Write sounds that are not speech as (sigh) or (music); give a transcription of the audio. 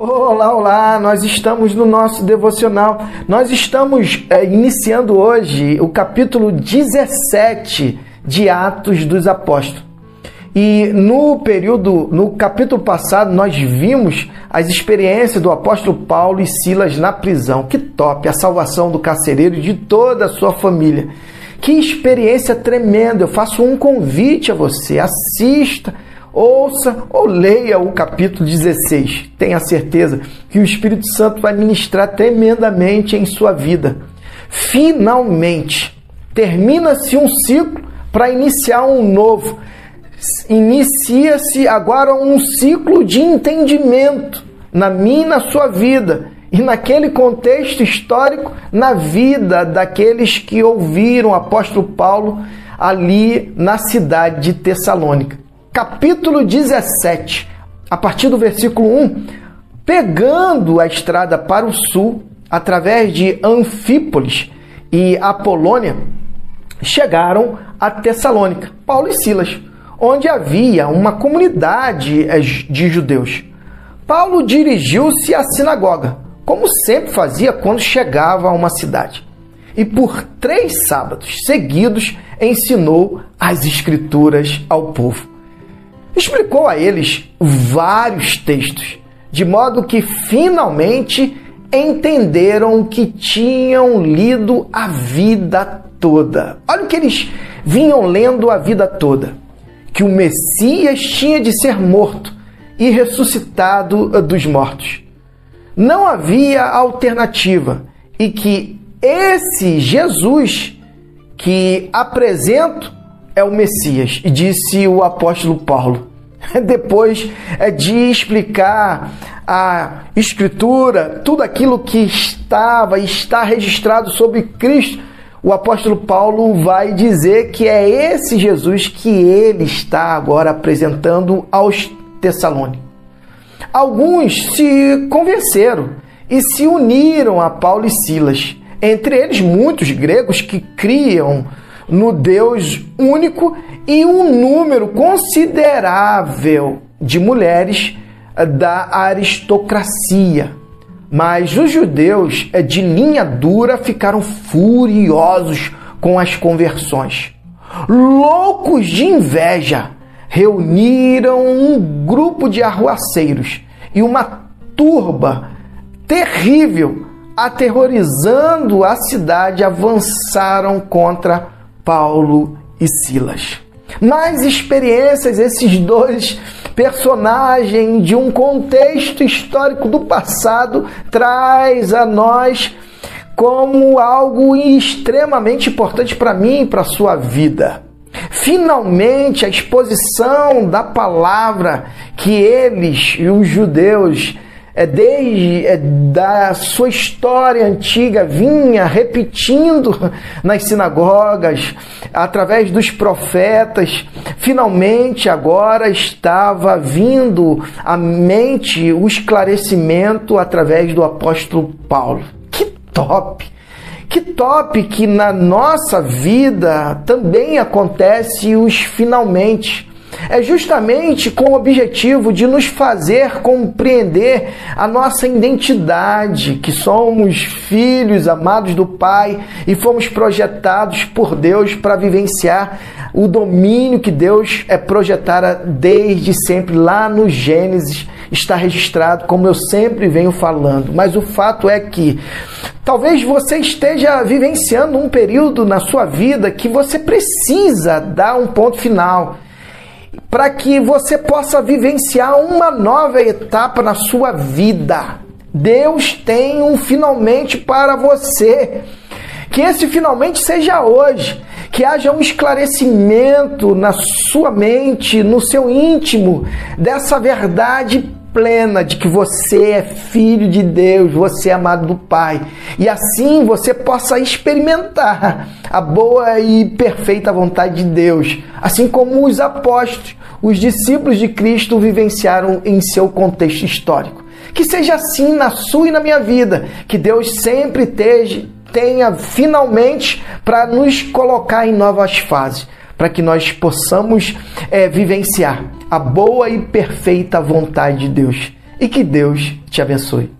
Olá, olá! Nós estamos no nosso devocional. Nós estamos é, iniciando hoje o capítulo 17 de Atos dos Apóstolos. E no período, no capítulo passado, nós vimos as experiências do apóstolo Paulo e Silas na prisão. Que top! A salvação do carcereiro e de toda a sua família. Que experiência tremenda! Eu faço um convite a você. Assista ouça ou leia o capítulo 16. Tenha certeza que o Espírito Santo vai ministrar tremendamente em sua vida. Finalmente, termina-se um ciclo para iniciar um novo. Inicia-se agora um ciclo de entendimento na minha e na sua vida. E naquele contexto histórico, na vida daqueles que ouviram o apóstolo Paulo ali na cidade de Tessalônica capítulo 17, a partir do versículo 1, pegando a estrada para o sul, através de Anfípolis e Apolônia, chegaram a Tessalônica, Paulo e Silas, onde havia uma comunidade eh, de judeus. Paulo dirigiu-se à sinagoga, como sempre fazia quando chegava a uma cidade. E por três sábados seguidos ensinou as Escrituras ao povo explicou a eles vários textos, de modo que finalmente entenderam que tinham lido a vida toda. Olha o que eles vinham lendo a vida toda: que o Messias tinha de ser morto e ressuscitado dos mortos. Não havia alternativa e que esse Jesus que apresento é o Messias, disse o apóstolo Paulo. (laughs) Depois é, de explicar a Escritura, tudo aquilo que estava e está registrado sobre Cristo, o apóstolo Paulo vai dizer que é esse Jesus que ele está agora apresentando aos Tessalônicos. Alguns se convenceram e se uniram a Paulo e Silas, entre eles muitos gregos que criam no Deus único e um número considerável de mulheres eh, da aristocracia. Mas os judeus eh, de linha dura ficaram furiosos com as conversões. Loucos de inveja, reuniram um grupo de arruaceiros e uma turba terrível, aterrorizando a cidade, avançaram contra Paulo e Silas. Mais experiências, esses dois personagens de um contexto histórico do passado traz a nós como algo extremamente importante para mim e para a sua vida. Finalmente, a exposição da palavra que eles, os judeus, é, desde é, da sua história antiga vinha repetindo nas sinagogas, através dos profetas, finalmente agora estava vindo à mente o esclarecimento através do apóstolo Paulo. Que top! Que top que na nossa vida também acontece os finalmente é justamente com o objetivo de nos fazer compreender a nossa identidade, que somos filhos amados do Pai e fomos projetados por Deus para vivenciar o domínio que Deus é projetara desde sempre lá no Gênesis está registrado, como eu sempre venho falando. Mas o fato é que talvez você esteja vivenciando um período na sua vida que você precisa dar um ponto final para que você possa vivenciar uma nova etapa na sua vida. Deus tem um finalmente para você. Que esse finalmente seja hoje, que haja um esclarecimento na sua mente, no seu íntimo, dessa verdade plena de que você é filho de Deus, você é amado do Pai. E assim você possa experimentar a boa e perfeita vontade de Deus, assim como os apóstolos, os discípulos de Cristo vivenciaram em seu contexto histórico. Que seja assim na sua e na minha vida, que Deus sempre tenha finalmente para nos colocar em novas fases para que nós possamos é, vivenciar a boa e perfeita vontade de Deus. e que Deus te abençoe.